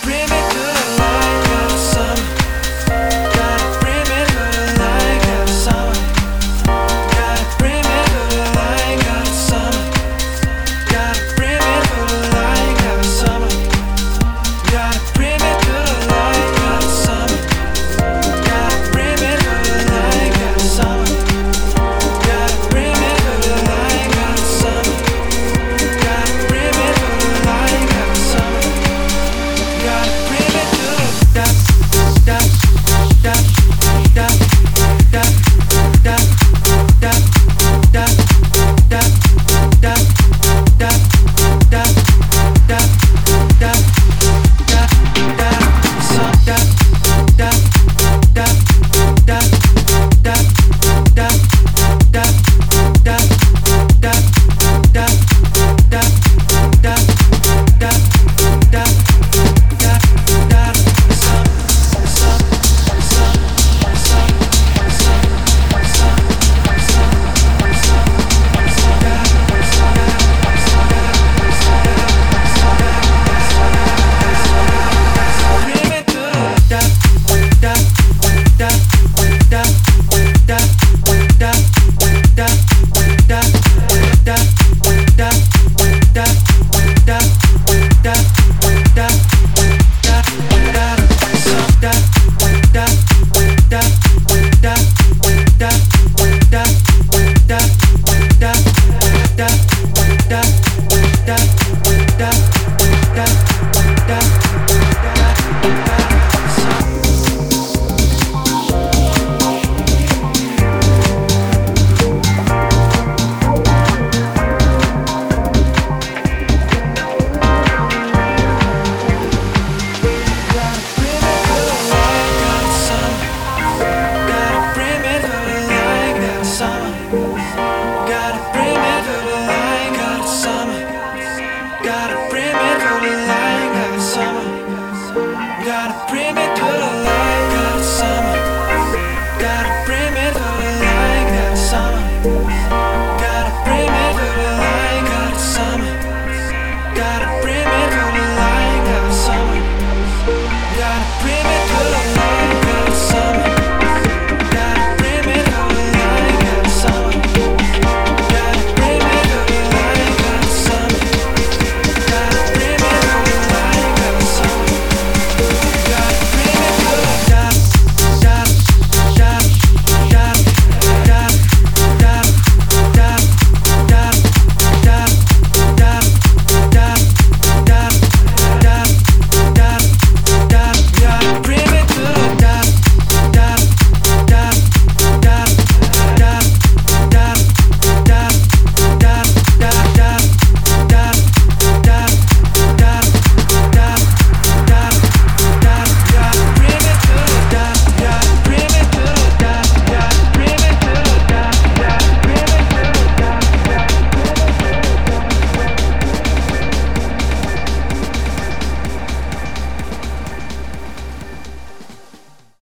Remember